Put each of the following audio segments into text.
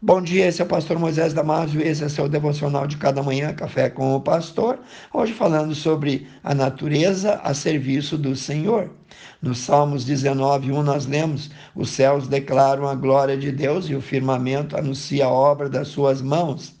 Bom dia, esse é o pastor Moisés Damásio, esse é seu devocional de cada manhã, Café com o Pastor. Hoje falando sobre a natureza a serviço do Senhor. No Salmos 19, 1 nós lemos: Os céus declaram a glória de Deus e o firmamento anuncia a obra das suas mãos.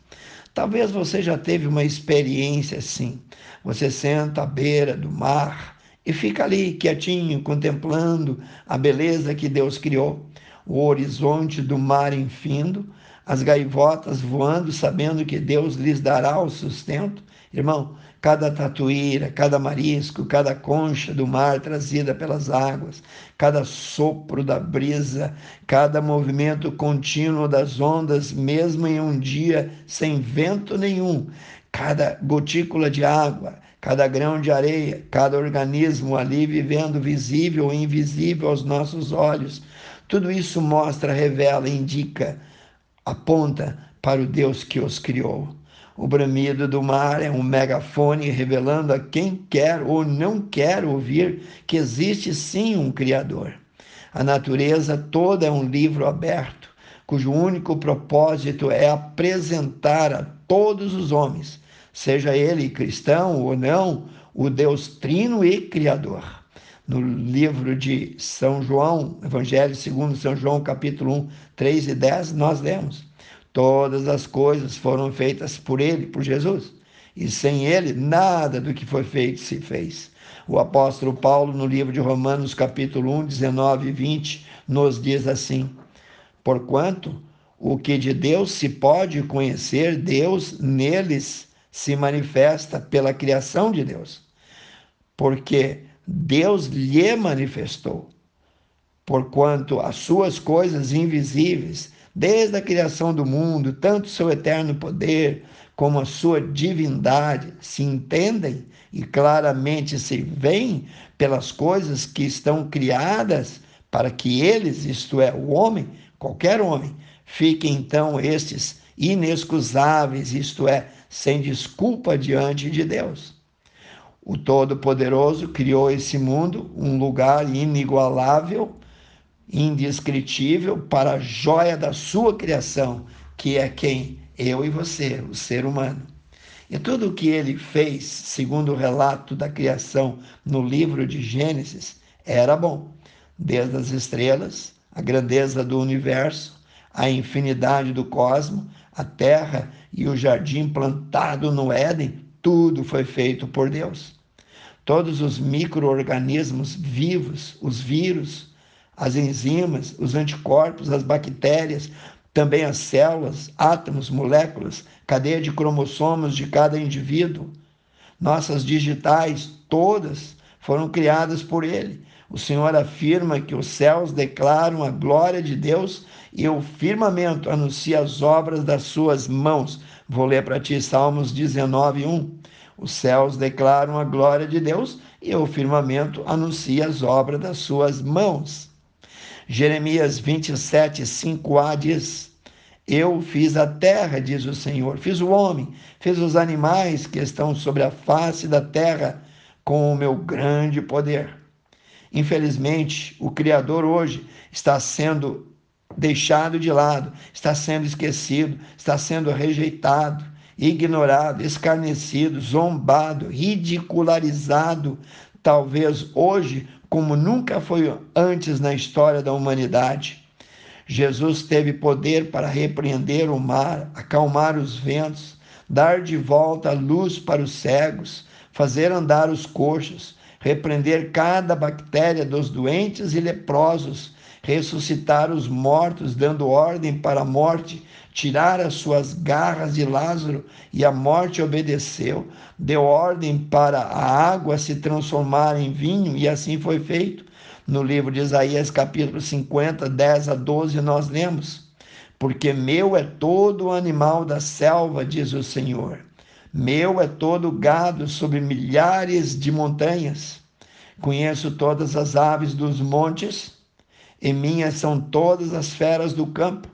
Talvez você já teve uma experiência assim. Você senta à beira do mar e fica ali quietinho, contemplando a beleza que Deus criou, o horizonte do mar infindo as gaivotas voando, sabendo que Deus lhes dará o sustento. Irmão, cada tatuíra, cada marisco, cada concha do mar trazida pelas águas, cada sopro da brisa, cada movimento contínuo das ondas, mesmo em um dia sem vento nenhum, cada gotícula de água, cada grão de areia, cada organismo ali vivendo visível ou invisível aos nossos olhos. Tudo isso mostra, revela, indica aponta para o Deus que os criou. O bramido do mar é um megafone revelando a quem quer ou não quer ouvir que existe sim um Criador. A natureza toda é um livro aberto, cujo único propósito é apresentar a todos os homens, seja ele cristão ou não, o Deus Trino e Criador. No livro de São João, Evangelho segundo São João, capítulo 1, 3 e 10, nós lemos: Todas as coisas foram feitas por ele, por Jesus, e sem ele nada do que foi feito se fez. O apóstolo Paulo, no livro de Romanos, capítulo 1, 19 e 20, nos diz assim: Porquanto o que de Deus se pode conhecer, Deus neles se manifesta pela criação de Deus. Porque Deus lhe manifestou, porquanto as suas coisas invisíveis, desde a criação do mundo, tanto seu eterno poder como a sua divindade se entendem e claramente se veem pelas coisas que estão criadas para que eles, isto é, o homem, qualquer homem, fiquem então estes inexcusáveis, isto é, sem desculpa diante de Deus. O Todo-Poderoso criou esse mundo, um lugar inigualável indescritível para a joia da sua criação, que é quem? Eu e você, o ser humano. E tudo o que ele fez, segundo o relato da criação no livro de Gênesis, era bom, desde as estrelas, a grandeza do universo, a infinidade do cosmo, a terra e o jardim plantado no Éden, tudo foi feito por Deus. Todos os micro-organismos vivos, os vírus, as enzimas, os anticorpos, as bactérias, também as células, átomos, moléculas, cadeia de cromossomos de cada indivíduo. Nossas digitais, todas, foram criadas por Ele. O Senhor afirma que os céus declaram a glória de Deus e o firmamento anuncia as obras das suas mãos. Vou ler para ti Salmos 19, 1. Os céus declaram a glória de Deus e o firmamento anuncia as obras das suas mãos. Jeremias 27, 5a diz: Eu fiz a terra, diz o Senhor, fiz o homem, fiz os animais que estão sobre a face da terra com o meu grande poder. Infelizmente, o Criador hoje está sendo deixado de lado, está sendo esquecido, está sendo rejeitado, ignorado, escarnecido, zombado, ridicularizado. Talvez hoje como nunca foi antes na história da humanidade. Jesus teve poder para repreender o mar, acalmar os ventos, dar de volta a luz para os cegos, fazer andar os coxos, repreender cada bactéria dos doentes e leprosos, ressuscitar os mortos, dando ordem para a morte, tirar as suas garras de Lázaro, e a morte obedeceu. Deu ordem para a água se transformar em vinho, e assim foi feito. No livro de Isaías, capítulo 50, 10 a 12, nós lemos: Porque meu é todo o animal da selva, diz o Senhor. Meu é todo gado sobre milhares de montanhas. Conheço todas as aves dos montes e minhas são todas as feras do campo.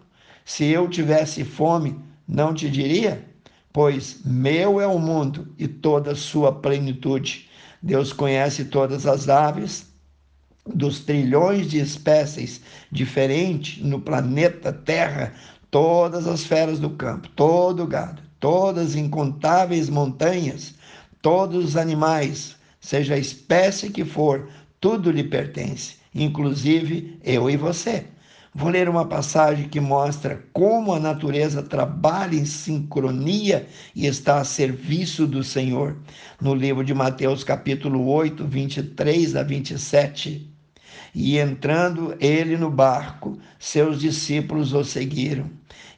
Se eu tivesse fome, não te diria? Pois meu é o mundo e toda a sua plenitude. Deus conhece todas as aves, dos trilhões de espécies diferentes no planeta Terra, todas as feras do campo, todo o gado, todas as incontáveis montanhas, todos os animais, seja a espécie que for, tudo lhe pertence, inclusive eu e você. Vou ler uma passagem que mostra como a natureza trabalha em sincronia e está a serviço do Senhor. No livro de Mateus, capítulo 8, 23 a 27. E entrando ele no barco, seus discípulos o seguiram.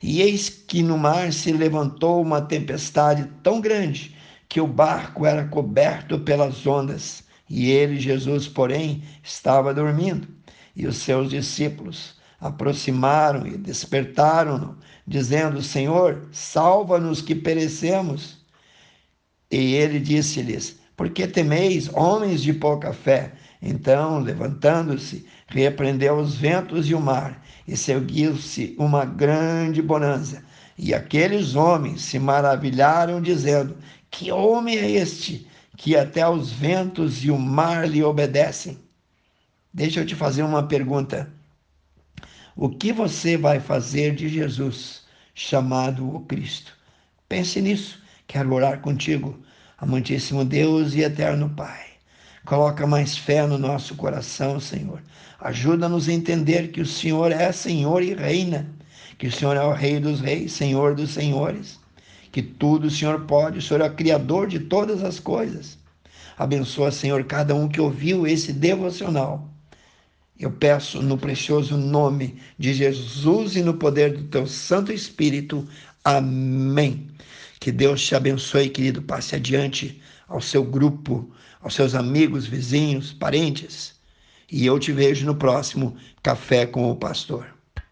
E eis que no mar se levantou uma tempestade tão grande que o barco era coberto pelas ondas. E ele, Jesus, porém, estava dormindo. E os seus discípulos aproximaram e despertaram-no, dizendo: Senhor, salva-nos que perecemos. E ele disse-lhes: Por que temeis, homens de pouca fé? Então, levantando-se, repreendeu os ventos e o mar, e seguiu-se uma grande bonança. E aqueles homens se maravilharam, dizendo: Que homem é este, que até os ventos e o mar lhe obedecem? Deixa eu te fazer uma pergunta. O que você vai fazer de Jesus, chamado o Cristo? Pense nisso. Quero orar contigo, amantíssimo Deus e eterno Pai. Coloca mais fé no nosso coração, Senhor. Ajuda-nos a entender que o Senhor é Senhor e reina, que o Senhor é o Rei dos Reis, Senhor dos Senhores, que tudo o Senhor pode, o Senhor é o Criador de todas as coisas. Abençoa, Senhor, cada um que ouviu esse devocional eu peço no precioso nome de Jesus e no poder do teu Santo Espírito. Amém. Que Deus te abençoe, querido. Passe adiante ao seu grupo, aos seus amigos, vizinhos, parentes. E eu te vejo no próximo Café com o Pastor.